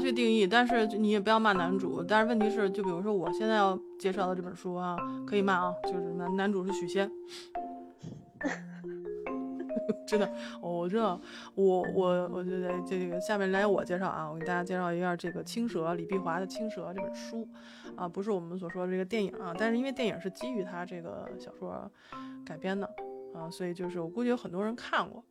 去定义，但是你也不要骂男主。但是问题是，就比如说我现在要介绍的这本书啊，可以骂啊，就是男男主是许仙。真的，我知道，我我我觉得这个下面来我介绍啊，我给大家介绍一下这个《青蛇》李碧华的《青蛇》这本书啊，不是我们所说的这个电影啊，但是因为电影是基于他这个小说改编的啊，所以就是我估计有很多人看过。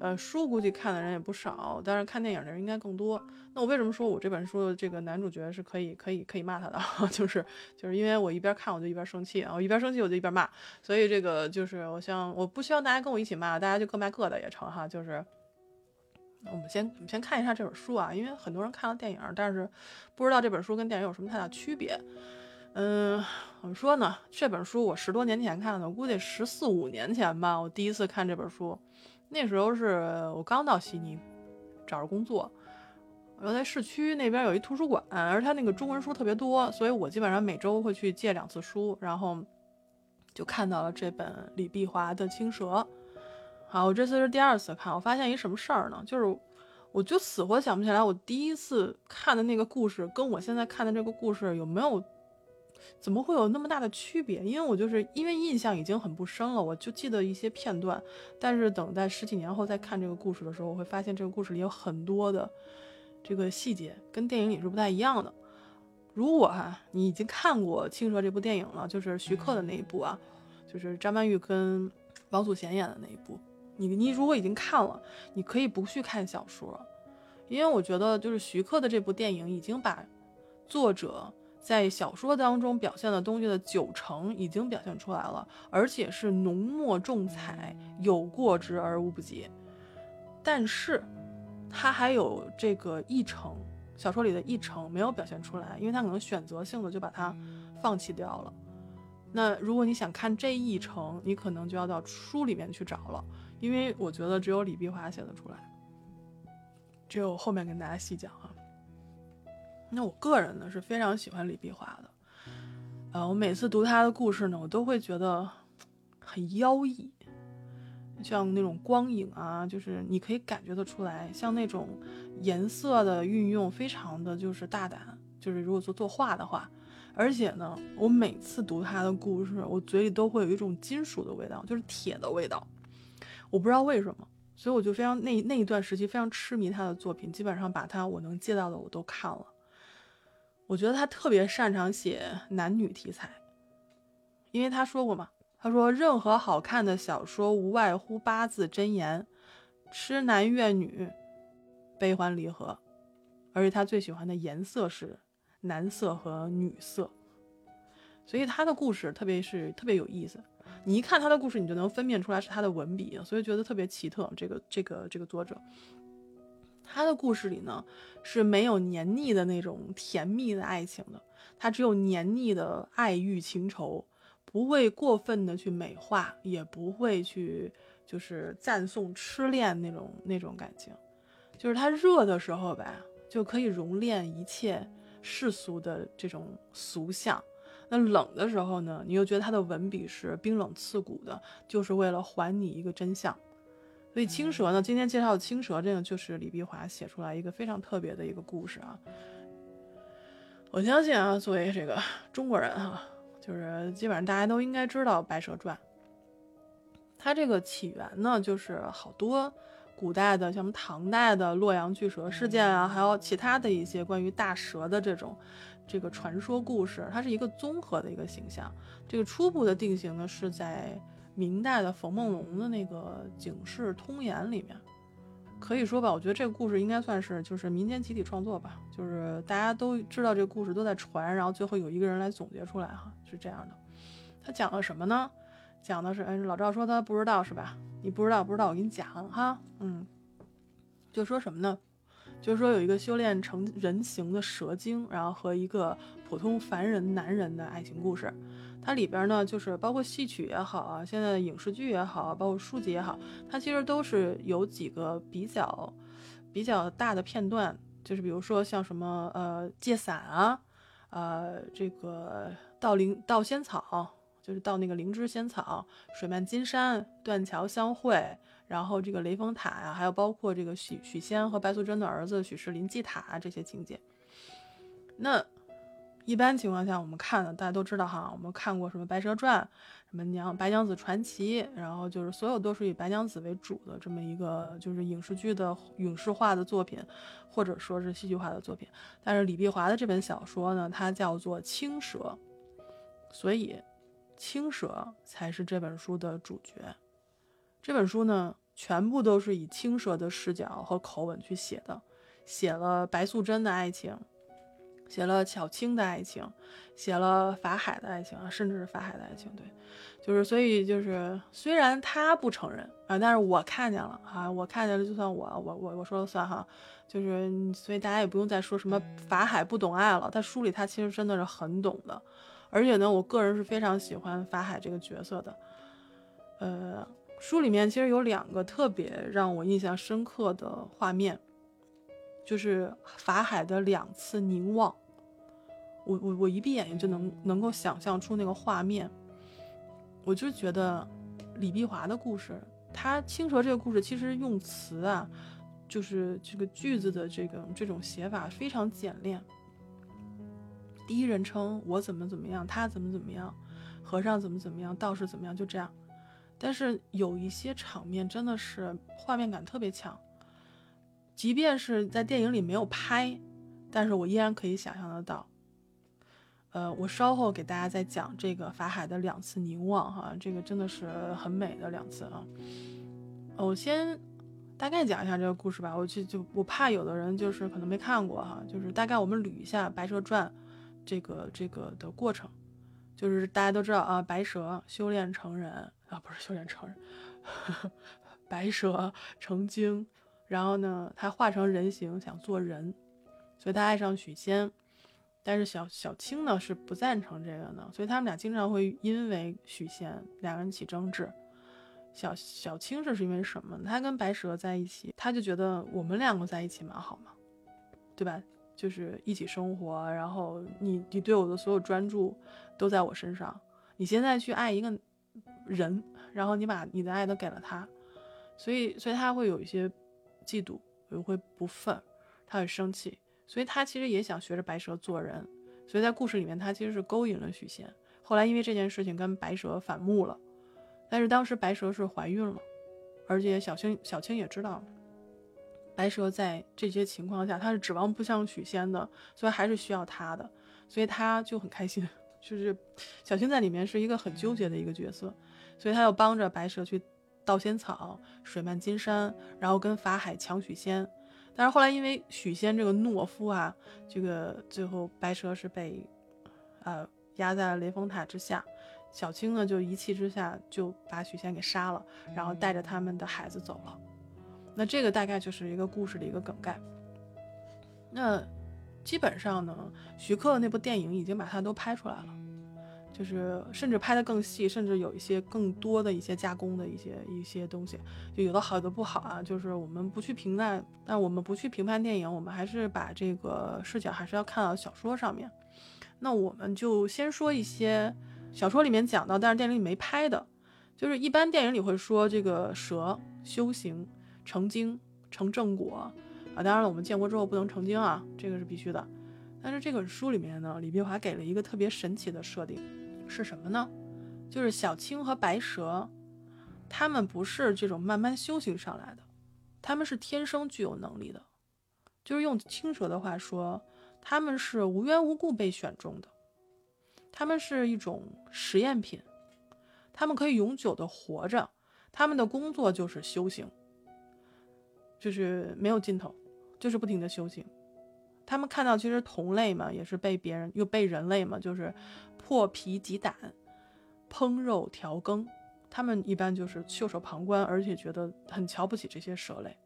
呃，书估计看的人也不少，但是看电影的人应该更多。那我为什么说我这本书的这个男主角是可以、可以、可以骂他的？就是就是因为我一边看我就一边生气啊，我一边生气我就一边骂，所以这个就是我想我不希望大家跟我一起骂，大家就各骂各的也成哈。就是我们先我们先看一下这本书啊，因为很多人看了电影，但是不知道这本书跟电影有什么太大区别。嗯，怎么说呢？这本书我十多年前看的，我估计十四五年前吧，我第一次看这本书。那时候是我刚到悉尼找着工作，然后在市区那边有一图书馆，而它那个中文书特别多，所以我基本上每周会去借两次书，然后就看到了这本李碧华的《青蛇》。好，我这次是第二次看，我发现一什么事儿呢？就是我就死活想不起来，我第一次看的那个故事跟我现在看的这个故事有没有。怎么会有那么大的区别？因为我就是因为印象已经很不深了，我就记得一些片段。但是等在十几年后再看这个故事的时候，我会发现这个故事里有很多的这个细节跟电影里是不太一样的。如果哈你已经看过《青蛇》这部电影了，就是徐克的那一部啊，就是张曼玉跟王祖贤演的那一部，你你如果已经看了，你可以不去看小说，因为我觉得就是徐克的这部电影已经把作者。在小说当中表现的东西的九成已经表现出来了，而且是浓墨重彩，有过之而无不及。但是，他还有这个一成，小说里的一成没有表现出来，因为他可能选择性的就把它放弃掉了。那如果你想看这一成，你可能就要到书里面去找了，因为我觉得只有李碧华写得出来，只有后面跟大家细讲啊。那我个人呢是非常喜欢李碧华的，呃，我每次读他的故事呢，我都会觉得很妖异，像那种光影啊，就是你可以感觉得出来，像那种颜色的运用非常的就是大胆，就是如果做作画的话，而且呢，我每次读他的故事，我嘴里都会有一种金属的味道，就是铁的味道，我不知道为什么，所以我就非常那那一段时期非常痴迷他的作品，基本上把他我能借到的我都看了。我觉得他特别擅长写男女题材，因为他说过嘛，他说任何好看的小说无外乎八字真言：痴男怨女，悲欢离合。而且他最喜欢的颜色是男色和女色，所以他的故事特别是特别有意思。你一看他的故事，你就能分辨出来是他的文笔，所以觉得特别奇特。这个这个这个作者。他的故事里呢是没有黏腻的那种甜蜜的爱情的，他只有黏腻的爱欲情仇，不会过分的去美化，也不会去就是赞颂痴恋那种那种感情，就是他热的时候吧，就可以熔炼一切世俗的这种俗相，那冷的时候呢，你又觉得他的文笔是冰冷刺骨的，就是为了还你一个真相。所以青蛇呢，今天介绍的青蛇，这个就是李碧华写出来一个非常特别的一个故事啊。我相信啊，作为这个中国人哈，就是基本上大家都应该知道《白蛇传》。它这个起源呢，就是好多古代的，像什么唐代的洛阳巨蛇事件啊，还有其他的一些关于大蛇的这种这个传说故事，它是一个综合的一个形象。这个初步的定型呢，是在。明代的冯梦龙的那个《警世通言》里面，可以说吧，我觉得这个故事应该算是就是民间集体创作吧，就是大家都知道这个故事都在传，然后最后有一个人来总结出来，哈，是这样的。他讲了什么呢？讲的是，哎，老赵说他不知道是吧？你不知道，不知道，我给你讲哈，嗯，就说什么呢？就是说有一个修炼成人形的蛇精，然后和一个普通凡人男人的爱情故事。它里边呢，就是包括戏曲也好啊，现在的影视剧也好，包括书籍也好，它其实都是有几个比较比较大的片段，就是比如说像什么呃借伞啊，呃这个盗灵盗仙草，就是盗那个灵芝仙草，水漫金山，断桥相会，然后这个雷峰塔呀，还有包括这个许许仙和白素贞的儿子许氏临济塔啊这些情节。那一般情况下，我们看的大家都知道哈，我们看过什么《白蛇传》、什么娘白娘子传奇，然后就是所有都是以白娘子为主的这么一个就是影视剧的影视化的作品，或者说是戏剧化的作品。但是李碧华的这本小说呢，它叫做《青蛇》，所以青蛇才是这本书的主角。这本书呢，全部都是以青蛇的视角和口吻去写的，写了白素贞的爱情。写了小青的爱情，写了法海的爱情啊，甚至是法海的爱情。对，就是所以就是虽然他不承认啊，但是我看见了啊，我看见了，就算我我我我说了算哈。就是所以大家也不用再说什么法海不懂爱了，他书里他其实真的是很懂的。而且呢，我个人是非常喜欢法海这个角色的。呃，书里面其实有两个特别让我印象深刻的画面。就是法海的两次凝望，我我我一闭眼睛就能能够想象出那个画面，我就觉得李碧华的故事，他青蛇这个故事其实用词啊，就是这个句子的这个这种写法非常简练，第一人称我怎么怎么样，他怎么怎么样，和尚怎么怎么样，道士怎么样，就这样，但是有一些场面真的是画面感特别强。即便是在电影里没有拍，但是我依然可以想象得到。呃，我稍后给大家再讲这个法海的两次凝望，哈，这个真的是很美的两次啊。我先大概讲一下这个故事吧，我就就我怕有的人就是可能没看过哈，就是大概我们捋一下《白蛇传》这个这个的过程，就是大家都知道啊，白蛇修炼成人啊，不是修炼成人，白蛇成精。然后呢，他化成人形想做人，所以他爱上许仙，但是小小青呢是不赞成这个的，所以他们俩经常会因为许仙两个人起争执。小小青是是因为什么？他跟白蛇在一起，他就觉得我们两个在一起蛮好嘛，对吧？就是一起生活，然后你你对我的所有专注都在我身上，你现在去爱一个人，然后你把你的爱都给了他，所以所以他会有一些。嫉妒又会不忿，他很生气，所以他其实也想学着白蛇做人。所以在故事里面，他其实是勾引了许仙。后来因为这件事情跟白蛇反目了，但是当时白蛇是怀孕了，而且小青小青也知道，白蛇在这些情况下他是指望不上许仙的，所以还是需要他的，所以他就很开心。就是小青在里面是一个很纠结的一个角色，所以他要帮着白蛇去。盗仙草，水漫金山，然后跟法海抢许仙，但是后来因为许仙这个懦夫啊，这个最后白蛇是被，呃压在了雷峰塔之下，小青呢就一气之下就把许仙给杀了，然后带着他们的孩子走了。那这个大概就是一个故事的一个梗概。那基本上呢，徐克那部电影已经把它都拍出来了。就是甚至拍的更细，甚至有一些更多的一些加工的一些一些东西，就有的好有的不好啊。就是我们不去评判，但我们不去评判电影，我们还是把这个视角还是要看到小说上面。那我们就先说一些小说里面讲到，但是电影里没拍的，就是一般电影里会说这个蛇修行成精成正果啊。当然了，我们建国之后不能成精啊，这个是必须的。但是这本书里面呢，李碧华给了一个特别神奇的设定。是什么呢？就是小青和白蛇，他们不是这种慢慢修行上来的，他们是天生具有能力的。就是用青蛇的话说，他们是无缘无故被选中的，他们是一种实验品，他们可以永久的活着，他们的工作就是修行，就是没有尽头，就是不停的修行。他们看到其实同类嘛，也是被别人又被人类嘛，就是。破皮挤胆，烹肉调羹，他们一般就是袖手旁观，而且觉得很瞧不起这些蛇类。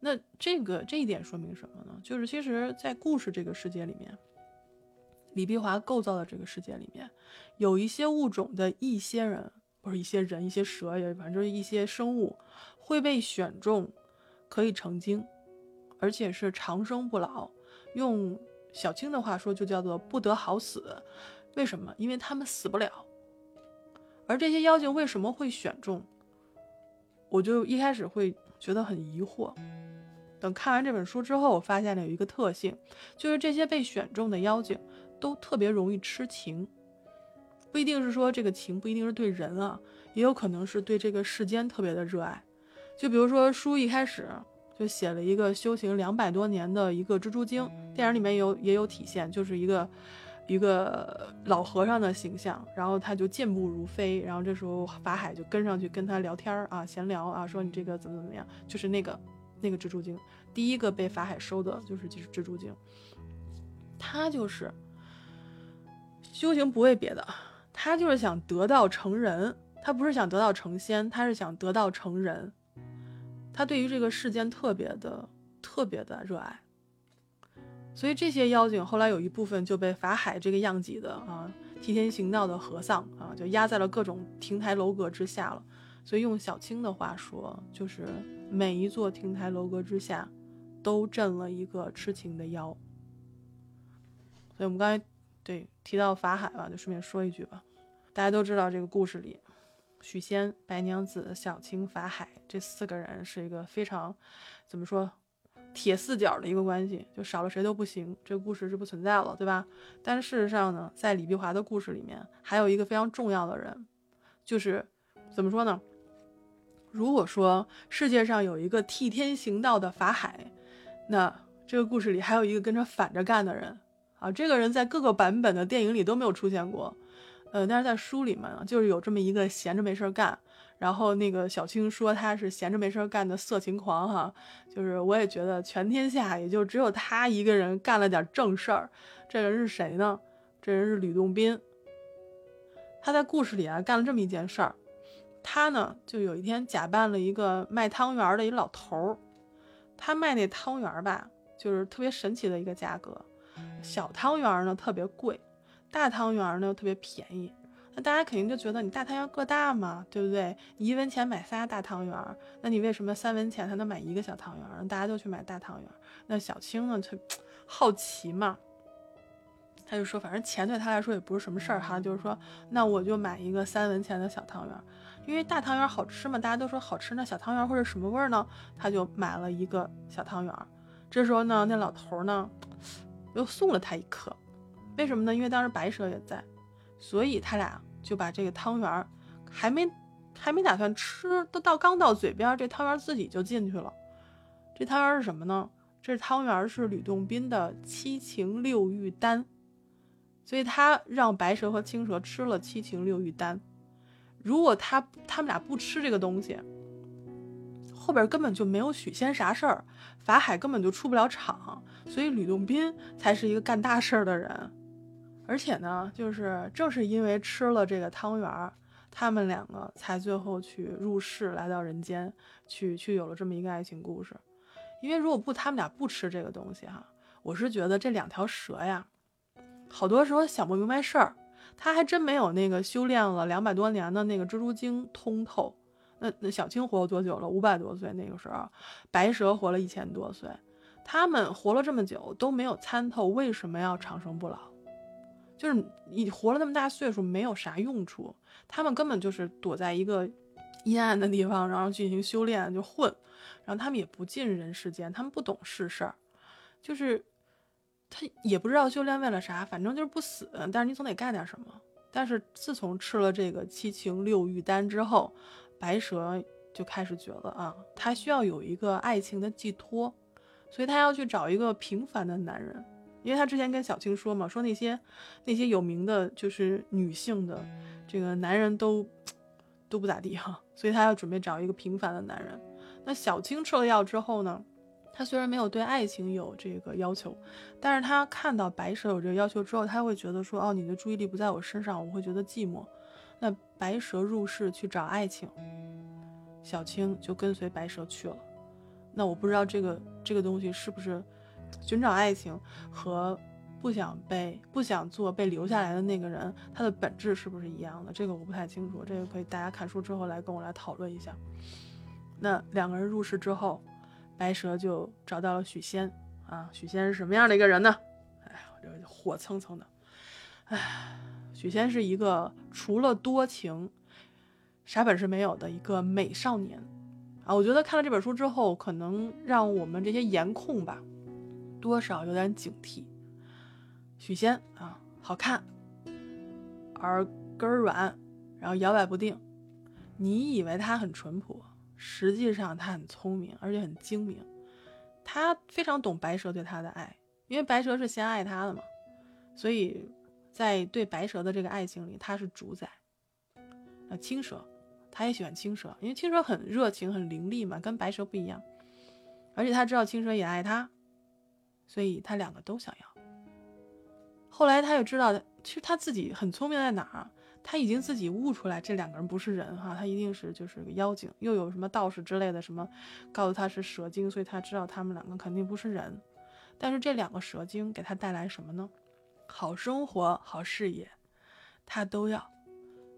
那这个这一点说明什么呢？就是其实，在故事这个世界里面，李碧华构造的这个世界里面，有一些物种的一些人，不是一些人，一些蛇也，反正就是一些生物会被选中，可以成精，而且是长生不老。用小青的话说，就叫做不得好死。为什么？因为他们死不了。而这些妖精为什么会选中？我就一开始会觉得很疑惑。等看完这本书之后，我发现了有一个特性，就是这些被选中的妖精都特别容易痴情，不一定是说这个情不一定是对人啊，也有可能是对这个世间特别的热爱。就比如说书一开始就写了一个修行两百多年的一个蜘蛛精，电影里面有也有体现，就是一个一个老和尚的形象，然后他就健步如飞，然后这时候法海就跟上去跟他聊天啊，闲聊啊，说你这个怎么怎么样，就是那个。那个蜘蛛精，第一个被法海收的就是就是蜘蛛精，他就是修行不为别的，他就是想得道成人，他不是想得道成仙，他是想得道成人，他对于这个世间特别的特别的热爱，所以这些妖精后来有一部分就被法海这个样级的啊替天行道的和尚啊就压在了各种亭台楼阁之下了，所以用小青的话说就是。每一座亭台楼阁之下，都镇了一个痴情的妖。所以，我们刚才对提到法海吧，就顺便说一句吧。大家都知道，这个故事里，许仙、白娘子、小青、法海这四个人是一个非常怎么说铁四角的一个关系，就少了谁都不行。这个故事是不存在了，对吧？但事实上呢，在李碧华的故事里面，还有一个非常重要的人，就是怎么说呢？如果说世界上有一个替天行道的法海，那这个故事里还有一个跟着反着干的人啊。这个人在各个版本的电影里都没有出现过，呃，但是在书里面就是有这么一个闲着没事干。然后那个小青说他是闲着没事干的色情狂哈，就是我也觉得全天下也就只有他一个人干了点正事儿。这人是谁呢？这人是吕洞宾。他在故事里啊干了这么一件事儿。他呢，就有一天假扮了一个卖汤圆的一老头儿，他卖那汤圆吧，就是特别神奇的一个价格，小汤圆呢特别贵，大汤圆呢又特别便宜。那大家肯定就觉得你大汤圆个大嘛，对不对？你一文钱买仨大汤圆，那你为什么三文钱才能买一个小汤圆？大家都去买大汤圆。那小青呢，他 好奇嘛，他就说，反正钱对他来说也不是什么事儿哈，就是说，那我就买一个三文钱的小汤圆。因为大汤圆好吃嘛，大家都说好吃。那小汤圆或者什么味儿呢？他就买了一个小汤圆。这时候呢，那老头呢 又送了他一颗。为什么呢？因为当时白蛇也在，所以他俩就把这个汤圆儿还没还没打算吃，都到刚到嘴边，这汤圆自己就进去了。这汤圆是什么呢？这汤圆是吕洞宾的七情六欲丹，所以他让白蛇和青蛇吃了七情六欲丹。如果他他们俩不吃这个东西，后边根本就没有许仙啥事儿，法海根本就出不了场，所以吕洞宾才是一个干大事儿的人。而且呢，就是正是因为吃了这个汤圆儿，他们两个才最后去入世，来到人间，去去有了这么一个爱情故事。因为如果不他们俩不吃这个东西哈，我是觉得这两条蛇呀，好多时候想不明白事儿。他还真没有那个修炼了两百多年的那个蜘蛛精通透。那那小青活了多久了？五百多岁那个时候，白蛇活了一千多岁，他们活了这么久都没有参透为什么要长生不老，就是你活了那么大岁数没有啥用处，他们根本就是躲在一个阴暗的地方，然后进行修炼就混，然后他们也不进人世间，他们不懂世事儿，就是。他也不知道修炼为了啥，反正就是不死。但是你总得干点什么。但是自从吃了这个七情六欲丹之后，白蛇就开始觉得啊，他需要有一个爱情的寄托，所以他要去找一个平凡的男人。因为他之前跟小青说嘛，说那些那些有名的就是女性的这个男人都都不咋地哈，所以他要准备找一个平凡的男人。那小青吃了药之后呢？他虽然没有对爱情有这个要求，但是他看到白蛇有这个要求之后，他会觉得说，哦，你的注意力不在我身上，我会觉得寂寞。那白蛇入世去找爱情，小青就跟随白蛇去了。那我不知道这个这个东西是不是寻找爱情和不想被不想做被留下来的那个人，他的本质是不是一样的？这个我不太清楚，这个可以大家看书之后来跟我来讨论一下。那两个人入世之后。白蛇就找到了许仙啊，许仙是什么样的一个人呢？哎呀，这火蹭蹭的。哎，许仙是一个除了多情，啥本事没有的一个美少年。啊。我觉得看了这本书之后，可能让我们这些颜控吧，多少有点警惕。许仙啊，好看，耳根软，然后摇摆不定。你以为他很淳朴，实际上他很聪明，而且很精明。他非常懂白蛇对他的爱，因为白蛇是先爱他的嘛，所以在对白蛇的这个爱情里，他是主宰。啊，青蛇，他也喜欢青蛇，因为青蛇很热情、很伶俐嘛，跟白蛇不一样。而且他知道青蛇也爱他，所以他两个都想要。后来他又知道，其实他自己很聪明在哪儿？他已经自己悟出来，这两个人不是人哈，他一定是就是个妖精，又有什么道士之类的什么告诉他是蛇精，所以他知道他们两个肯定不是人。但是这两个蛇精给他带来什么呢？好生活、好事业，他都要；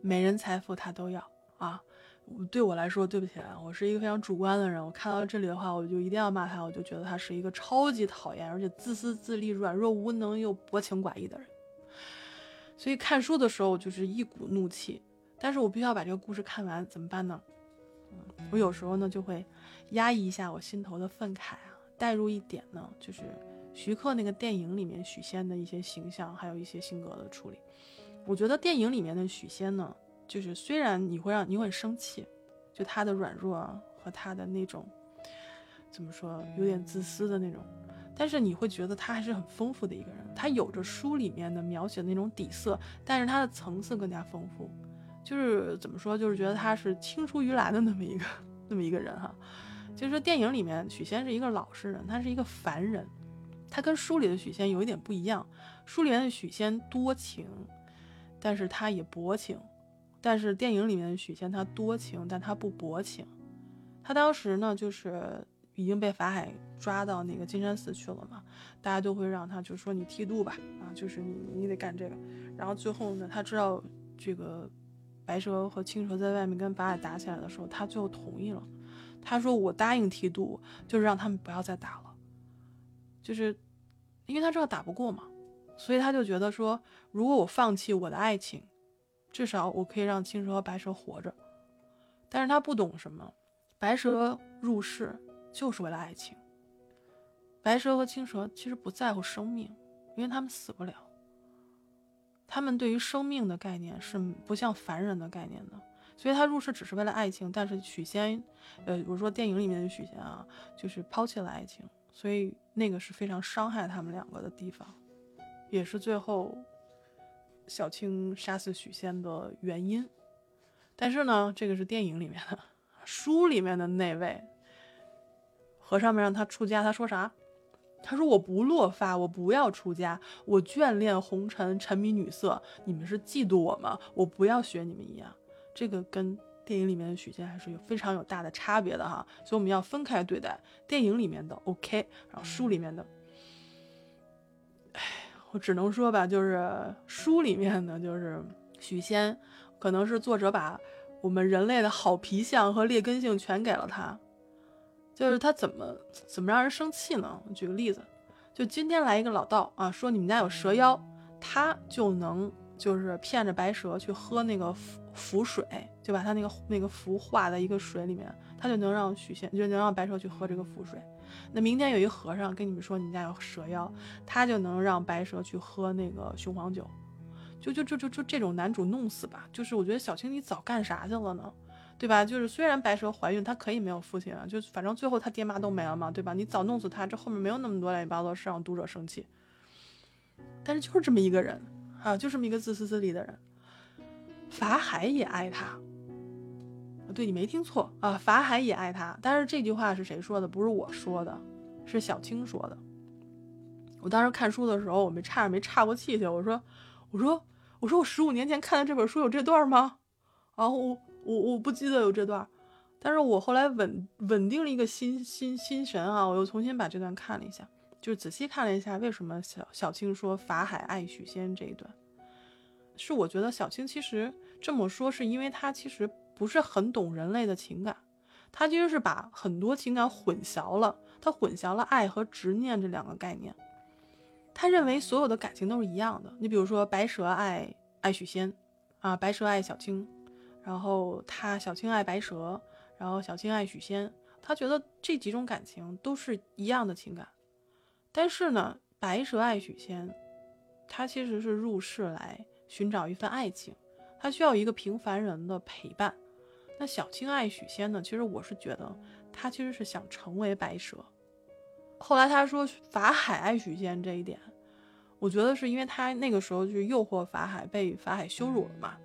美人、财富，他都要啊。对我来说，对不起啊，我是一个非常主观的人。我看到这里的话，我就一定要骂他。我就觉得他是一个超级讨厌，而且自私自利、软弱无能又薄情寡义的人。所以看书的时候就是一股怒气，但是我必须要把这个故事看完，怎么办呢？我有时候呢就会压抑一下我心头的愤慨啊，带入一点呢，就是徐克那个电影里面许仙的一些形象，还有一些性格的处理。我觉得电影里面的许仙呢。就是虽然你会让你会生气，就他的软弱和他的那种怎么说有点自私的那种，但是你会觉得他还是很丰富的一个人。他有着书里面的描写的那种底色，但是他的层次更加丰富。就是怎么说，就是觉得他是青出于蓝的那么一个那么一个人哈。就是说电影里面许仙是一个老实人，他是一个凡人，他跟书里的许仙有一点不一样。书里面的许仙多情，但是他也薄情。但是电影里面许仙他多情，但他不薄情。他当时呢，就是已经被法海抓到那个金山寺去了嘛，大家都会让他就说你剃度吧，啊，就是你你得干这个。然后最后呢，他知道这个白蛇和青蛇在外面跟法海打起来的时候，他最后同意了。他说我答应剃度，就是让他们不要再打了，就是因为他知道打不过嘛，所以他就觉得说，如果我放弃我的爱情。至少我可以让青蛇和白蛇活着，但是他不懂什么，白蛇入世就是为了爱情。白蛇和青蛇其实不在乎生命，因为他们死不了。他们对于生命的概念是不像凡人的概念的，所以他入世只是为了爱情。但是许仙，呃，我说电影里面的许仙啊，就是抛弃了爱情，所以那个是非常伤害他们两个的地方，也是最后。小青杀死许仙的原因，但是呢，这个是电影里面的，书里面的那位和尚们让他出家，他说啥？他说我不落发，我不要出家，我眷恋红尘，沉迷女色。你们是嫉妒我吗？我不要学你们一样。这个跟电影里面的许仙还是有非常有大的差别的哈，所以我们要分开对待。电影里面的 OK，然后书里面的。我只能说吧，就是书里面的，就是许仙，可能是作者把我们人类的好脾相和劣根性全给了他。就是他怎么怎么让人生气呢？举个例子，就今天来一个老道啊，说你们家有蛇妖，他就能就是骗着白蛇去喝那个符符水，就把他那个那个符化在一个水里面，他就能让许仙就能让白蛇去喝这个符水。那明天有一和尚跟你们说你们家有蛇妖，他就能让白蛇去喝那个雄黄酒，就就就就就这种男主弄死吧。就是我觉得小青你早干啥去了呢？对吧？就是虽然白蛇怀孕，她可以没有父亲啊，就反正最后她爹妈都没了嘛，对吧？你早弄死她，这后面没有那么多乱七八糟事让读者生气。但是就是这么一个人啊，就这么一个自私自利的人，法海也爱他。对你没听错啊，法海也爱他。但是这句话是谁说的？不是我说的，是小青说的。我当时看书的时候，我没差点没岔过气去。我说，我说，我说，我十五年前看的这本书有这段吗？然后我我我不记得有这段，但是我后来稳稳定了一个心心心神啊，我又重新把这段看了一下，就是仔细看了一下为什么小小青说法海爱许仙这一段，是我觉得小青其实这么说，是因为他其实。不是很懂人类的情感，他其实是把很多情感混淆了，他混淆了爱和执念这两个概念。他认为所有的感情都是一样的。你比如说，白蛇爱爱许仙，啊，白蛇爱小青，然后他小青爱白蛇，然后小青爱许仙，他觉得这几种感情都是一样的情感。但是呢，白蛇爱许仙，他其实是入世来寻找一份爱情，他需要一个平凡人的陪伴。那小青爱许仙呢？其实我是觉得他其实是想成为白蛇。后来他说法海爱许仙这一点，我觉得是因为他那个时候去诱惑法海，被法海羞辱了嘛。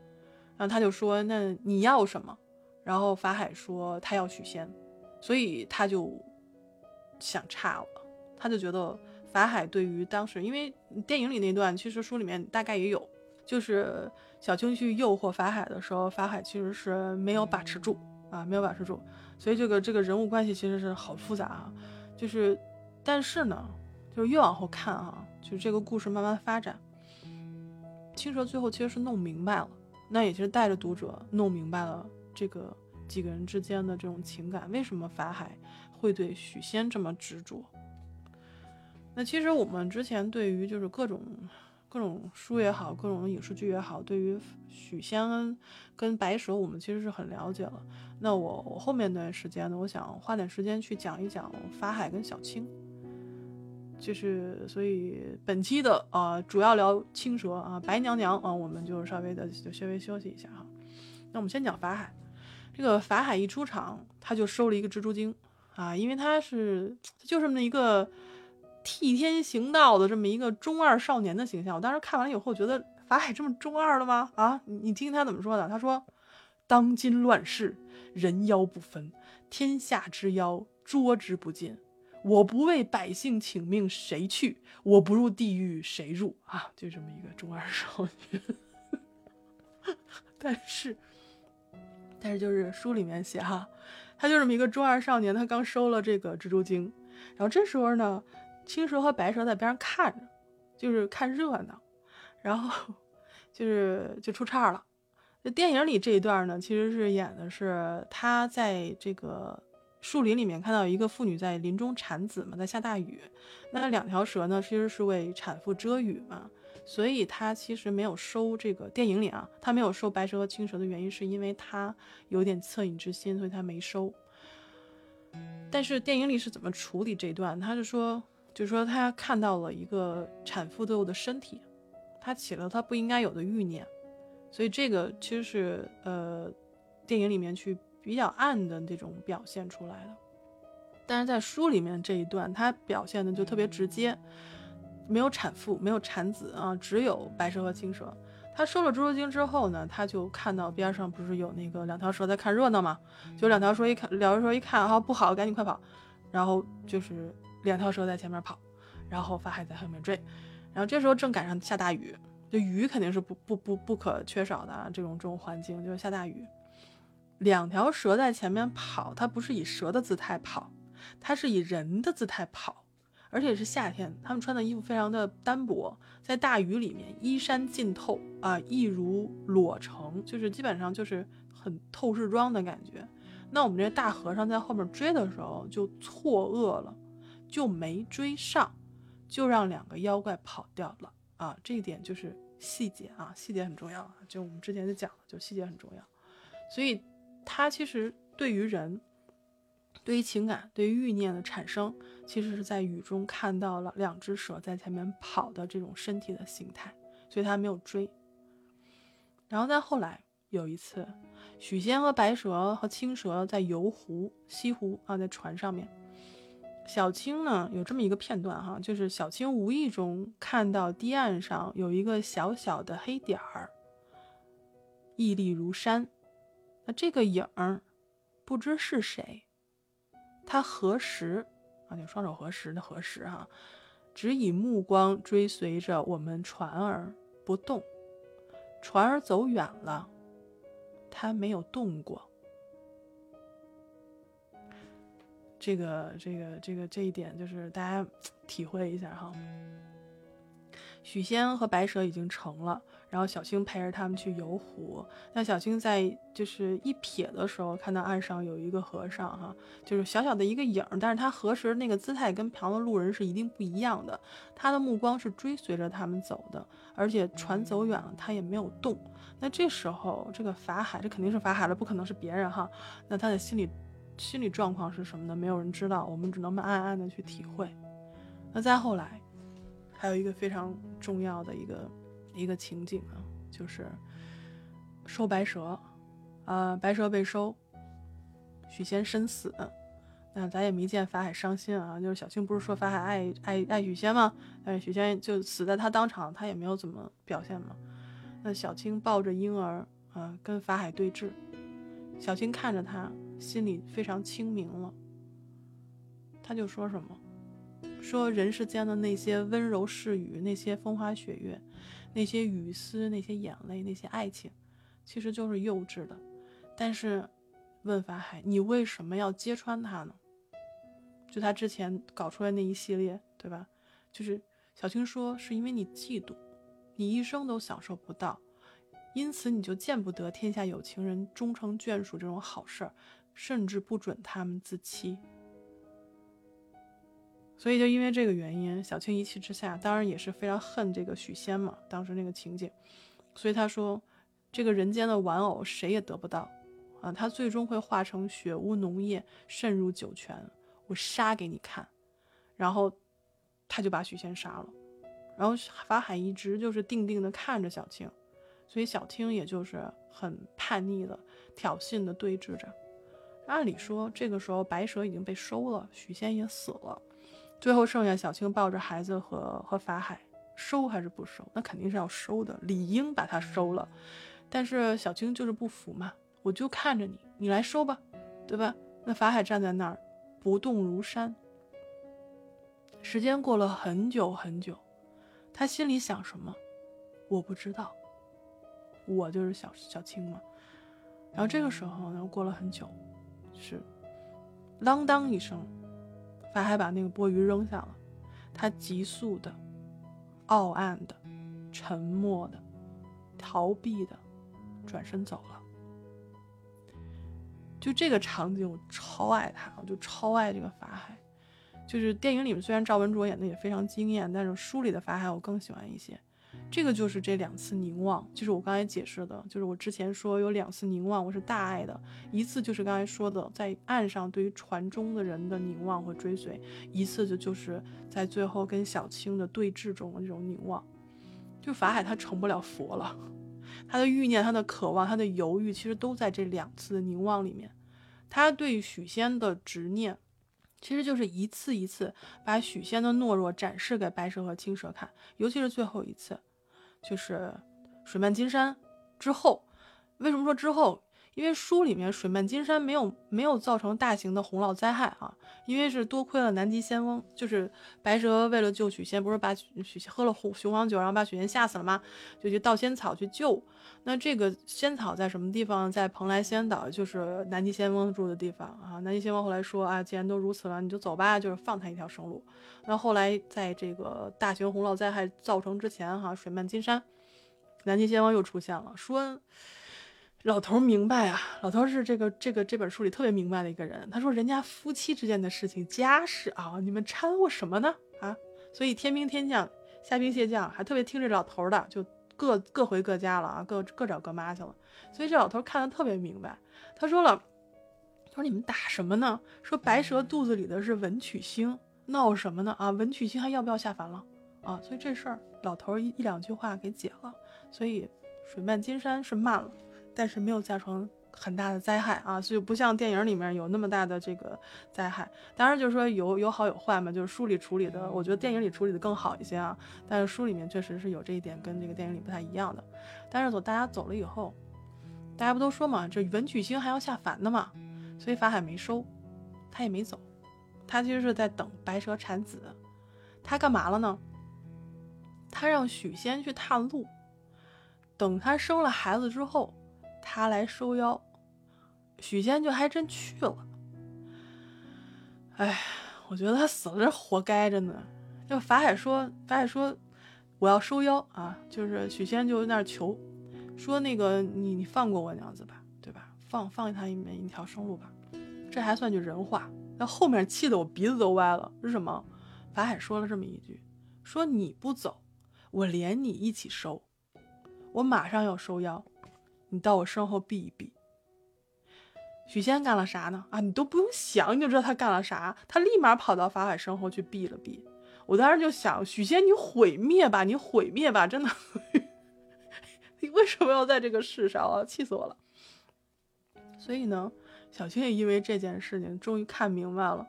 然后他就说：“那你要什么？”然后法海说他要许仙，所以他就想岔了。他就觉得法海对于当时，因为电影里那段，其实书里面大概也有，就是小青去诱惑法海的时候，法海其实是没有把持住啊，没有把持住。所以这个这个人物关系其实是好复杂啊。就是，但是呢，就是越往后看啊，就是这个故事慢慢发展，青蛇最后其实是弄明白了。那也就是带着读者弄明白了这个几个人之间的这种情感，为什么法海会对许仙这么执着？那其实我们之前对于就是各种各种书也好，各种影视剧也好，对于许仙跟白蛇，我们其实是很了解了。那我我后面段时间呢，我想花点时间去讲一讲法海跟小青。就是，所以本期的啊，主要聊青蛇啊，白娘娘啊，我们就稍微的就稍微休息一下哈。那我们先讲法海，这个法海一出场，他就收了一个蜘蛛精啊，因为他是就这么一个替天行道的这么一个中二少年的形象。我当时看完了以后，觉得法海这么中二的吗？啊，你听他怎么说的？他说：“当今乱世，人妖不分，天下之妖捉之不尽。”我不为百姓请命，谁去？我不入地狱，谁入？啊，就这么一个中二少年。但是，但是就是书里面写哈，他就这么一个中二少年，他刚收了这个蜘蛛精，然后这时候呢，青蛇和白蛇在边上看着，就是看热闹，然后就是就出岔了。这电影里这一段呢，其实是演的是他在这个。树林里面看到一个妇女在林中产子嘛，在下大雨。那两条蛇呢，其实是为产妇遮雨嘛，所以他其实没有收这个电影里啊，他没有收白蛇和青蛇的原因是因为他有点恻隐之心，所以他没收。但是电影里是怎么处理这段？他是说，就说他看到了一个产妇都有的身体，他起了他不应该有的欲念，所以这个其实是呃电影里面去。比较暗的这种表现出来的，但是在书里面这一段，他表现的就特别直接，没有产妇，没有产子啊，只有白蛇和青蛇。他收了蜘蛛精之后呢，他就看到边上不是有那个两条蛇在看热闹嘛？就两条蛇一看，两条蛇一看，哈，不好，赶紧快跑！然后就是两条蛇在前面跑，然后法海在后面追。然后这时候正赶上下大雨，就雨肯定是不不不不可缺少的啊，这种这种环境就是下大雨。两条蛇在前面跑，它不是以蛇的姿态跑，它是以人的姿态跑，而且是夏天，他们穿的衣服非常的单薄，在大雨里面，衣衫浸透啊，一如裸成，就是基本上就是很透视装的感觉。那我们这大和尚在后面追的时候就错愕了，就没追上，就让两个妖怪跑掉了啊！这一点就是细节啊，细节很重要啊，就我们之前就讲了，就细节很重要，所以。他其实对于人，对于情感，对于欲念的产生，其实是在雨中看到了两只蛇在前面跑的这种身体的形态，所以他没有追。然后再后来有一次，许仙和白蛇和青蛇在游湖西湖啊，在船上面，小青呢有这么一个片段哈，就是小青无意中看到堤岸上有一个小小的黑点儿，屹立如山。那这个影儿不知是谁，他何时啊？就双手合十的合十哈，只以目光追随着我们船儿不动，船儿走远了，他没有动过。这个这个这个这一点就是大家体会一下哈。许仙和白蛇已经成了。然后小青陪着他们去游湖。那小青在就是一瞥的时候，看到岸上有一个和尚，哈，就是小小的一个影儿，但是他何时那个姿态跟旁的路人是一定不一样的。他的目光是追随着他们走的，而且船走远了，他也没有动。那这时候这个法海，这肯定是法海了，不可能是别人哈。那他的心里心理状况是什么的，没有人知道，我们只能慢慢的去体会。那再后来，还有一个非常重要的一个一个情景啊，就是收白蛇，啊，白蛇被收，许仙身死。那咱也没见法海伤心啊，就是小青不是说法海爱爱爱许仙吗？但是许仙就死在他当场，他也没有怎么表现嘛。那小青抱着婴儿啊，跟法海对峙，小青看着他，心里非常清明了。他就说什么？说人世间的那些温柔细雨，那些风花雪月，那些雨丝，那些眼泪，那些爱情，其实就是幼稚的。但是，问法海，你为什么要揭穿他呢？就他之前搞出来那一系列，对吧？就是小青说，是因为你嫉妒，你一生都享受不到，因此你就见不得天下有情人终成眷属这种好事儿，甚至不准他们自欺。所以就因为这个原因，小青一气之下，当然也是非常恨这个许仙嘛。当时那个情景，所以他说，这个人间的玩偶谁也得不到，啊，他最终会化成血污浓液，渗入九泉。我杀给你看，然后他就把许仙杀了，然后法海一直就是定定的看着小青，所以小青也就是很叛逆的挑衅的对峙着。按理说这个时候白蛇已经被收了，许仙也死了，最后剩下小青抱着孩子和和法海，收还是不收？那肯定是要收的，理应把他收了。但是小青就是不服嘛，我就看着你，你来收吧，对吧？那法海站在那儿。不动如山。时间过了很久很久，他心里想什么，我不知道。我就是小小青嘛。然后这个时候呢，过了很久，是，啷当一声，法海把那个钵盂扔下了，他急速的、傲岸的、沉默的、逃避的，转身走了。就这个场景，我超爱他，我就超爱这个法海。就是电影里面虽然赵文卓演的也非常惊艳，但是书里的法海我更喜欢一些。这个就是这两次凝望，就是我刚才解释的，就是我之前说有两次凝望，我是大爱的。一次就是刚才说的在岸上对于船中的人的凝望和追随，一次就就是在最后跟小青的对峙中的这种凝望。就法海他成不了佛了。他的欲念、他的渴望、他的犹豫，其实都在这两次的凝望里面。他对许仙的执念，其实就是一次一次把许仙的懦弱展示给白蛇和青蛇看。尤其是最后一次，就是水漫金山之后。为什么说之后？因为书里面水漫金山没有没有造成大型的洪涝灾害啊，因为是多亏了南极仙翁，就是白蛇为了救许仙，不是把许仙喝了红雄黄酒，然后把许仙吓死了吗？就去盗仙草去救。那这个仙草在什么地方？在蓬莱仙岛，就是南极仙翁住的地方啊。南极仙翁后来说啊，既然都如此了，你就走吧，就是放他一条生路。那后来在这个大型洪涝灾害造成之前，哈，水漫金山，南极仙翁又出现了，说。老头明白啊，老头是这个这个这本书里特别明白的一个人。他说：“人家夫妻之间的事情，家事啊，你们掺和什么呢？啊！所以天兵天将、虾兵蟹将还特别听这老头的，就各各回各家了啊，各各找各妈去了。所以这老头看得特别明白。他说了，他说你们打什么呢？说白蛇肚子里的是文曲星，闹什么呢？啊，文曲星还要不要下凡了？啊，所以这事儿老头一一两句话给解了。所以水漫金山是慢了。”但是没有造成很大的灾害啊，所以不像电影里面有那么大的这个灾害。当然就是说有有好有坏嘛，就是书里处理的，我觉得电影里处理的更好一些啊。但是书里面确实是有这一点跟这个电影里不太一样的。但是走大家走了以后，大家不都说嘛，这文曲星还要下凡的嘛，所以法海没收，他也没走，他其实是在等白蛇产子。他干嘛了呢？他让许仙去探路，等他生了孩子之后。他来收妖，许仙就还真去了。哎，我觉得他死了这活该着呢。就法海说，法海说我要收妖啊，就是许仙就在那求，说那个你你放过我娘子吧，对吧？放放他一一条生路吧，这还算句人话。那后面气得我鼻子都歪了，是什么？法海说了这么一句，说你不走，我连你一起收，我马上要收妖。你到我身后避一避。许仙干了啥呢？啊，你都不用想，你就知道他干了啥。他立马跑到法海身后去避了避。我当时就想，许仙，你毁灭吧，你毁灭吧，真的，你为什么要在这个世上啊？气死我了。所以呢，小青也因为这件事情，终于看明白了，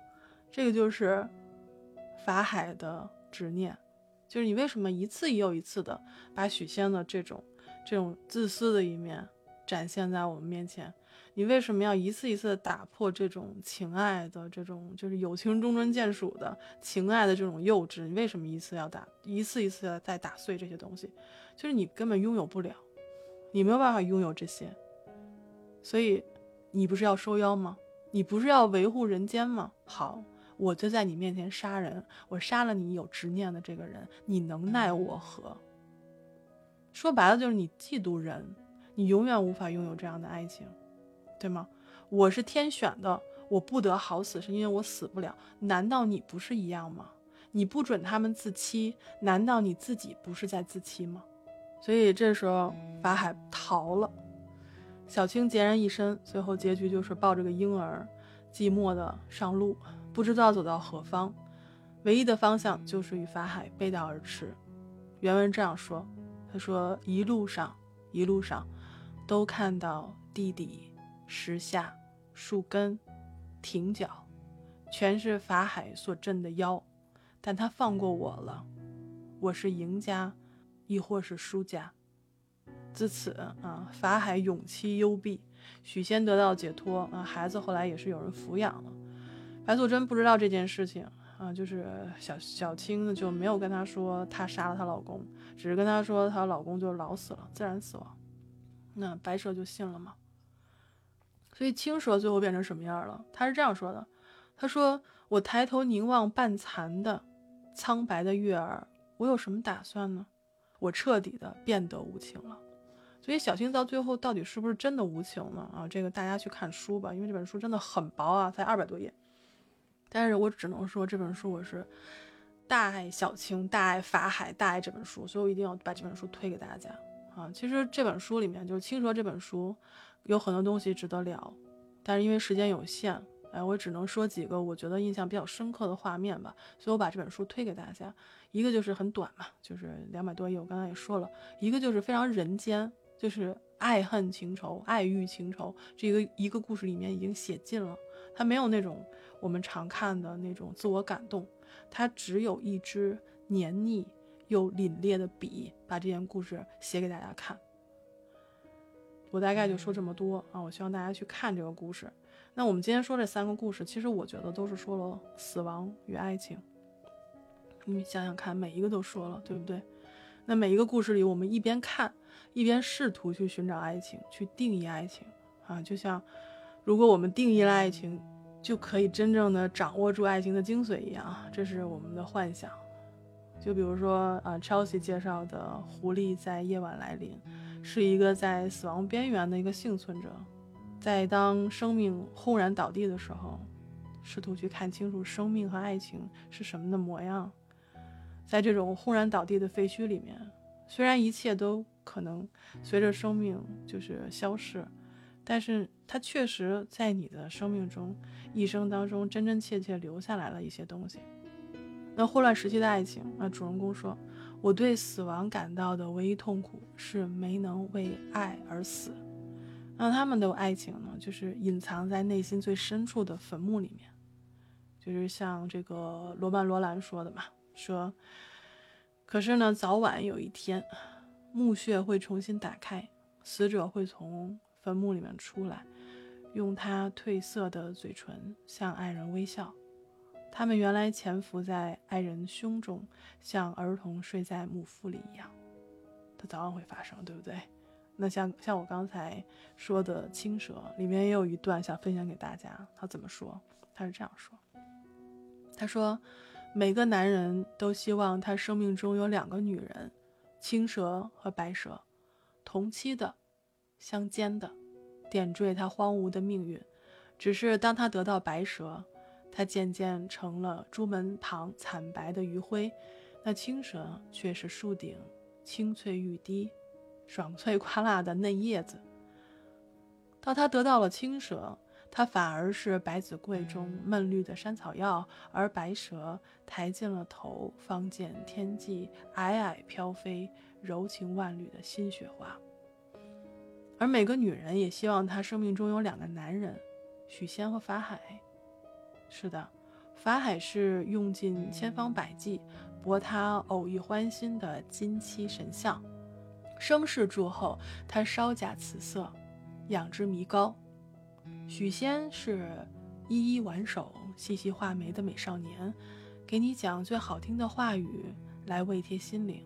这个就是法海的执念，就是你为什么一次又一次的把许仙的这种这种自私的一面展现在我们面前。你为什么要一次一次的打破这种情爱的这种就是有情中专见属的情爱的这种幼稚？你为什么一次要打一次一次的再打碎这些东西？就是你根本拥有不了，你没有办法拥有这些。所以你不是要收妖吗？你不是要维护人间吗？好，我就在你面前杀人，我杀了你有执念的这个人，你能奈我何？说白了就是你嫉妒人，你永远无法拥有这样的爱情。对吗？我是天选的，我不得好死，是因为我死不了。难道你不是一样吗？你不准他们自欺，难道你自己不是在自欺吗？所以这时候法海逃了，小青孑然一身，最后结局就是抱着个婴儿，寂寞的上路，不知道走到何方，唯一的方向就是与法海背道而驰。原文这样说：“他说一路上，一路上，都看到地底。”石下、树根、亭角，全是法海所镇的妖，但他放过我了。我是赢家，亦或是输家？自此啊，法海永期幽闭，许仙得到解脱啊，孩子后来也是有人抚养了。白素贞不知道这件事情啊，就是小小青呢就没有跟她说她杀了她老公，只是跟她说她老公就老死了，自然死亡。那白蛇就信了吗？所以青蛇最后变成什么样了？他是这样说的：“他说我抬头凝望半残的苍白的月儿，我有什么打算呢？我彻底的变得无情了。所以小青到最后到底是不是真的无情呢？啊，这个大家去看书吧，因为这本书真的很薄啊，才二百多页。但是我只能说这本书我是大爱小青，大爱法海，大爱这本书，所以我一定要把这本书推给大家啊。其实这本书里面就是青蛇这本书。”有很多东西值得聊，但是因为时间有限，哎，我只能说几个我觉得印象比较深刻的画面吧。所以我把这本书推给大家。一个就是很短嘛，就是两百多页，我刚才也说了。一个就是非常人间，就是爱恨情仇、爱欲情仇，这个一个故事里面已经写尽了。它没有那种我们常看的那种自我感动，它只有一只黏腻又凛冽的笔，把这件故事写给大家看。我大概就说这么多啊！我希望大家去看这个故事。那我们今天说这三个故事，其实我觉得都是说了死亡与爱情。你想想看，每一个都说了，对不对？那每一个故事里，我们一边看，一边试图去寻找爱情，去定义爱情啊！就像如果我们定义了爱情，就可以真正的掌握住爱情的精髓一样，这是我们的幻想。就比如说啊，Chelsea 介绍的狐狸在夜晚来临。是一个在死亡边缘的一个幸存者，在当生命轰然倒地的时候，试图去看清楚生命和爱情是什么的模样。在这种轰然倒地的废墟里面，虽然一切都可能随着生命就是消逝，但是它确实在你的生命中一生当中真真切切留下来了一些东西。那混乱时期的爱情，那主人公说。我对死亡感到的唯一痛苦是没能为爱而死。那他们的爱情呢，就是隐藏在内心最深处的坟墓里面，就是像这个罗曼·罗兰说的嘛，说，可是呢，早晚有一天，墓穴会重新打开，死者会从坟墓里面出来，用他褪色的嘴唇向爱人微笑。他们原来潜伏在爱人胸中，像儿童睡在母腹里一样，它早晚会发生，对不对？那像像我刚才说的青蛇里面也有一段想分享给大家，他怎么说？他是这样说：他说，每个男人都希望他生命中有两个女人，青蛇和白蛇，同期的，相间的，点缀他荒芜的命运。只是当他得到白蛇。它渐渐成了朱门旁惨白的余晖，那青蛇却是树顶青翠欲滴、爽脆夸辣的嫩叶子。到他得到了青蛇，他反而是百子柜中嫩绿的山草药，而白蛇抬进了头，方见天际皑皑飘飞，柔情万缕的新雪花。而每个女人也希望她生命中有两个男人，许仙和法海。是的，法海是用尽千方百计博他偶遇欢心的金漆神像，生事柱后，他稍假辞色，养之弥高。许仙是一一挽手、细细画眉的美少年，给你讲最好听的话语来慰贴心灵。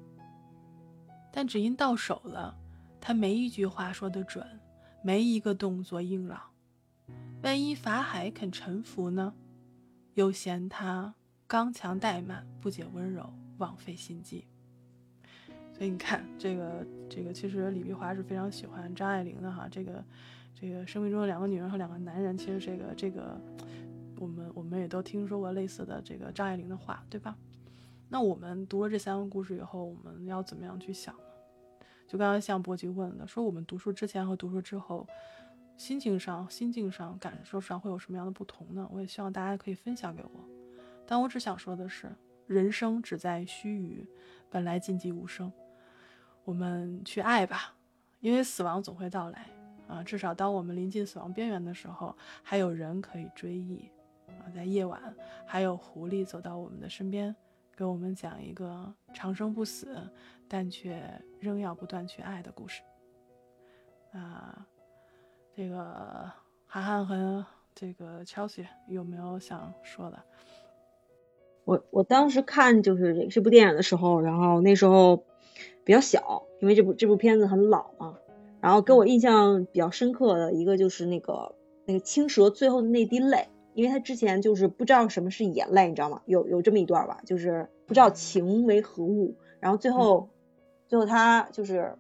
但只因到手了。他没一句话说得准，没一个动作硬朗。万一法海肯臣服呢？又嫌他刚强怠慢，不解温柔，枉费心机。所以你看，这个这个，其实李碧华是非常喜欢张爱玲的哈。这个这个生命中的两个女人和两个男人，其实这个这个，我们我们也都听说过类似的这个张爱玲的话，对吧？那我们读了这三个故事以后，我们要怎么样去想呢？就刚刚像波吉问的，说我们读书之前和读书之后，心情上、心境上、感受上会有什么样的不同呢？我也希望大家可以分享给我。但我只想说的是，人生只在须臾，本来静寂无声。我们去爱吧，因为死亡总会到来啊！至少当我们临近死亡边缘的时候，还有人可以追忆啊！在夜晚，还有狐狸走到我们的身边，给我们讲一个长生不死。但却仍要不断去爱的故事。啊，这个涵涵和这个 Chelsea 有没有想说的？我我当时看就是这这部电影的时候，然后那时候比较小，因为这部这部片子很老嘛。然后给我印象比较深刻的一个就是那个那个青蛇最后的那滴泪，因为他之前就是不知道什么是眼泪，你知道吗？有有这么一段吧，就是不知道情为何物，然后最后。最后他就是，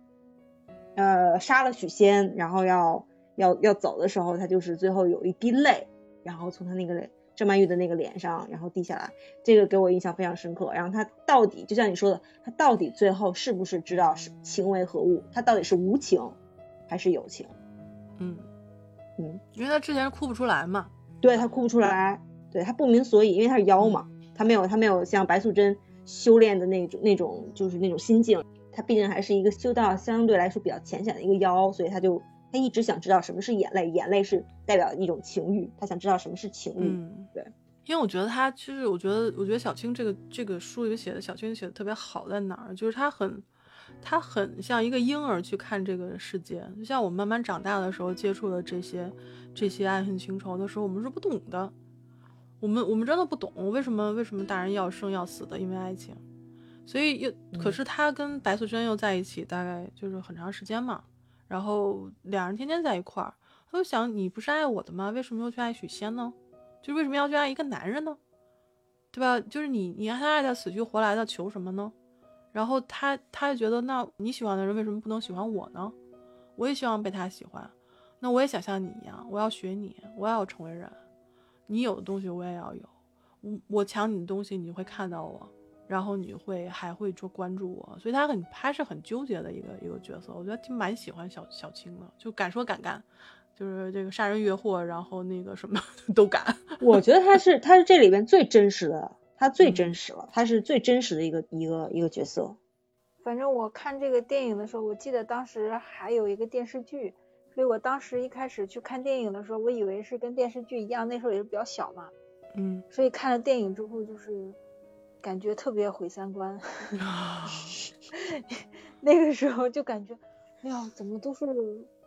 呃，杀了许仙，然后要要要走的时候，他就是最后有一滴泪，然后从他那个郑曼玉的那个脸上，然后滴下来，这个给我印象非常深刻。然后他到底就像你说的，他到底最后是不是知道是情为何物？他到底是无情还是有情？嗯嗯，因为他之前哭不出来嘛，对他哭不出来，对他不明所以，因为他是妖嘛，他没有他没有像白素贞修炼的那种那种就是那种心境。他毕竟还是一个修道相对来说比较浅显的一个妖，所以他就他一直想知道什么是眼泪，眼泪是代表一种情欲，他想知道什么是情欲。嗯，对，因为我觉得他其实，我觉得，我觉得小青这个这个书里写的小青写的特别好在哪儿，就是他很他很像一个婴儿去看这个世界，就像我们慢慢长大的时候接触的这些这些爱恨情仇的时候，我们是不懂的，我们我们真的不懂为什么为什么大人要生要死的，因为爱情。所以又可是他跟白素贞又在一起，大概就是很长时间嘛。然后两人天天在一块儿，他就想你不是爱我的吗？为什么又去爱许仙呢？就为什么要去爱一个男人呢？对吧？就是你你让他爱的死去活来的，求什么呢？然后他他就觉得，那你喜欢的人为什么不能喜欢我呢？我也希望被他喜欢，那我也想像你一样，我要学你，我要成为人。你有的东西我也要有，我我抢你的东西，你会看到我。然后你会还会说关注我，所以他很他是很纠结的一个一个角色，我觉得挺蛮喜欢小小青的，就敢说敢干，就是这个杀人越货，然后那个什么 都敢。我觉得他是他是这里边最真实的，他最真实了，他是最真实的一个一个一个角色。反正我看这个电影的时候，我记得当时还有一个电视剧，所以我当时一开始去看电影的时候，我以为是跟电视剧一样，那时候也是比较小嘛，嗯，所以看了电影之后就是。感觉特别毁三观，那个时候就感觉，哎呀，怎么都是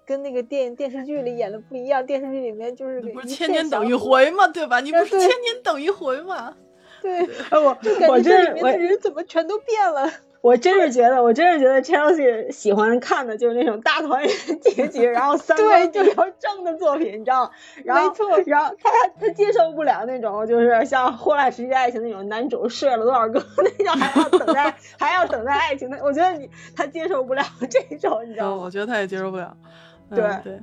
跟那个电电视剧里演的不一样？电视剧里面就是不是千年等一回嘛，对吧？你不是千年等一回嘛？对，我就感觉这里面的人怎么全都变了。我真是觉得，我真是觉得 Chelsea 喜欢看的就是那种大团圆结局，然后三观比较正的作品，你知道吗？没错。然后他他接受不了那种就是像《霍乱时期爱情》那种男主睡了多少个 那种还要等待还要等待爱情的，我觉得你他接受不了这种，你知道吗？我觉得他也接受不了。对对，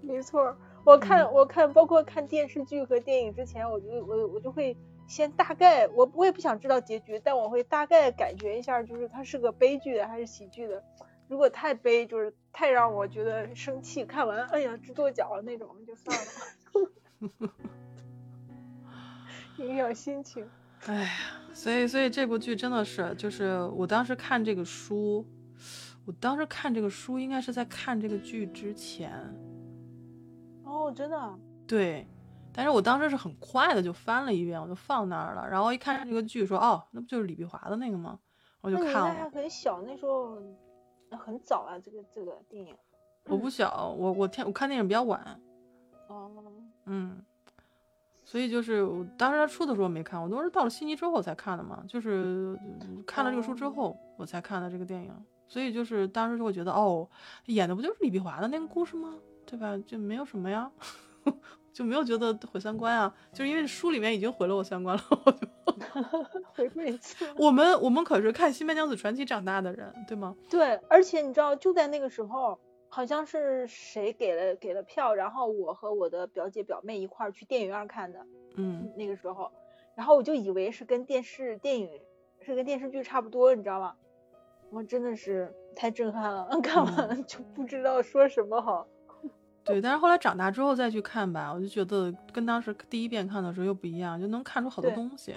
没错。我看我看，包括看电视剧和电影之前，我就我我就会。先大概我我也不想知道结局，但我会大概感觉一下，就是它是个悲剧的还是喜剧的。如果太悲，就是太让我觉得生气，看完哎呀直跺脚那种，就算了，影响心情。哎呀，所以所以这部剧真的是，就是我当时看这个书，我当时看这个书应该是在看这个剧之前。哦，真的。对，但是我当时是很快的就翻了一遍，我就放那儿了。然后一看这个剧，说哦，那不就是李碧华的那个吗？我就看了。还很小，那时候很早啊，这个这个电影。我不小，我我天，我看电影比较晚。哦。嗯。所以就是我当时他出的时候没看，我都是到了悉尼之后才看的嘛，就是看了这个书之后我才看的这个电影。所以就是当时就会觉得，哦，演的不就是李碧华的那个故事吗？对吧？就没有什么呀，就没有觉得毁三观啊。就是因为书里面已经毁了我三观了，我就回归一次。我们我们可是看《新白娘子传奇》长大的人，对吗？对，而且你知道，就在那个时候。好像是谁给了给了票，然后我和我的表姐表妹一块儿去电影院看的。嗯，那个时候，然后我就以为是跟电视电影是跟电视剧差不多，你知道吗？我真的是太震撼了，看完了就不知道说什么好。对，但是后来长大之后再去看吧，我就觉得跟当时第一遍看的时候又不一样，就能看出好多东西。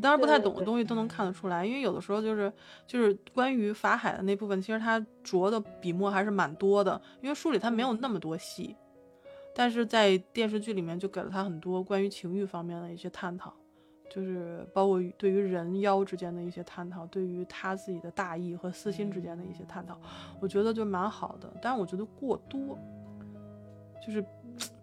当时不太懂的东西都能看得出来，因为有的时候就是就是关于法海的那部分，其实他着的笔墨还是蛮多的，因为书里他没有那么多戏，但是在电视剧里面就给了他很多关于情欲方面的一些探讨，就是包括对于人妖之间的一些探讨，对于他自己的大义和私心之间的一些探讨，我觉得就蛮好的，但是我觉得过多，就是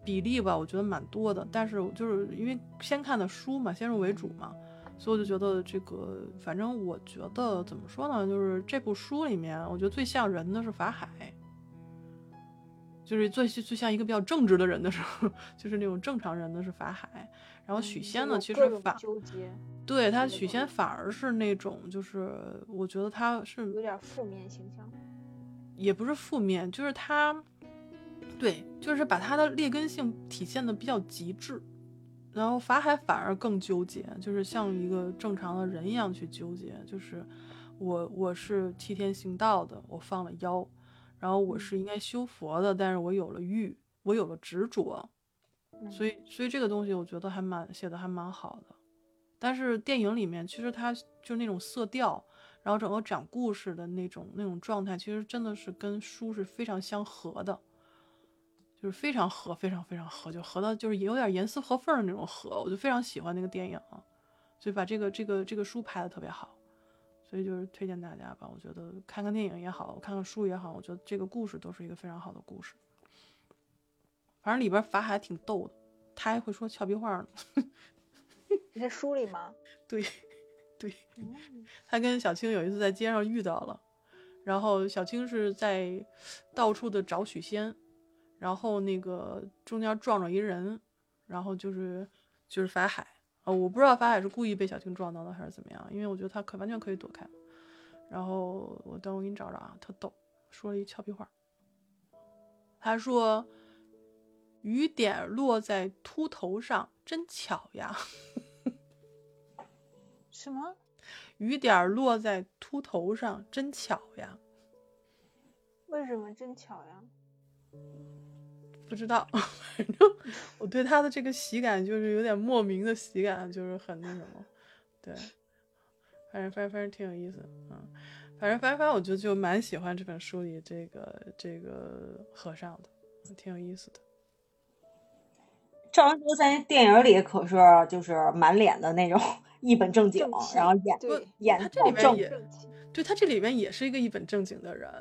比例吧，我觉得蛮多的，但是就是因为先看的书嘛，先入为主嘛。所以我就觉得这个，反正我觉得怎么说呢，就是这部书里面，我觉得最像人的是法海，就是最最像一个比较正直的人的时候，就是那种正常人的是法海。然后许仙呢，其实反对他许仙反而是那种，就是我觉得他是有点负面形象，也不是负面，就是他，对，就是把他的劣根性体现的比较极致。然后法海反而更纠结，就是像一个正常的人一样去纠结，就是我我是替天行道的，我放了妖，然后我是应该修佛的，但是我有了欲，我有了执着，所以所以这个东西我觉得还蛮写的还蛮好的。但是电影里面其实它就那种色调，然后整个讲故事的那种那种状态，其实真的是跟书是非常相合的。就是非常合，非常非常合，就合到就是有点严丝合缝的那种合，我就非常喜欢那个电影，所以把这个这个这个书拍的特别好，所以就是推荐大家吧。我觉得看看电影也好，看看书也好，我觉得这个故事都是一个非常好的故事。反正里边法海挺逗的，他还会说俏皮话呢。你在书里吗？对，对，他跟小青有一次在街上遇到了，然后小青是在到处的找许仙。然后那个中间撞着一人，然后就是就是法海啊，我不知道法海是故意被小青撞到的还是怎么样，因为我觉得他可完全可以躲开。然后我等我给你找找啊，特逗，说了一俏皮话。他说：“雨点落在秃头上，真巧呀。”什么？雨点落在秃头上，真巧呀？为什么真巧呀？不知道，反正我对他的这个喜感就是有点莫名的喜感，就是很那什么，对，反正反正反正挺有意思，嗯，反正反正反正我就就蛮喜欢这本书里这个这个和尚的，挺有意思的。赵文卓在电影里可是就是满脸的那种一本正经，然后演演他这里面也，对他这里面也是一个一本正经的人。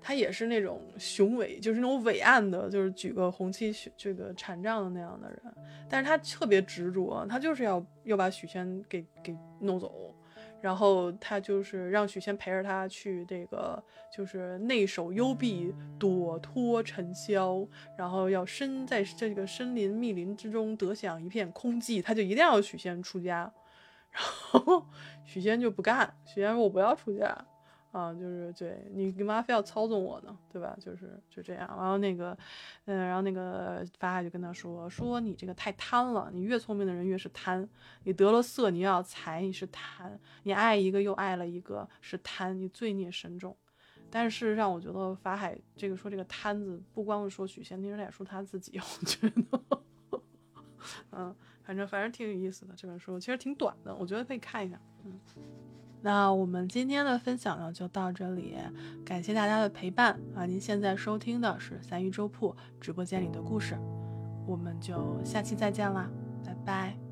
他也是那种雄伟，就是那种伟岸的，就是举个红旗这个禅杖的那样的人。但是他特别执着，他就是要要把许仙给给弄走，然后他就是让许仙陪着他去这个，就是内守幽闭，躲脱尘嚣，然后要身在这个森林密林之中得享一片空寂，他就一定要许仙出家，然后许仙就不干，许仙说我不要出家。啊，就是对你干嘛非要操纵我呢？对吧？就是就这样。然后那个，嗯，然后那个法海就跟他说：“说你这个太贪了，你越聪明的人越是贪。你得了色，你又要财，你是贪；你爱一个又爱了一个，是贪。你罪孽深重。但是事实上，我觉得法海这个说这个贪字，不光是说许仙，其实也说他自己，我觉得，嗯，反正反正挺有意思的这本书，其实挺短的，我觉得可以看一下。嗯，那我们今天的分享呢就到这里，感谢大家的陪伴啊！您现在收听的是三鱼粥铺直播间里的故事，我们就下期再见啦，拜拜。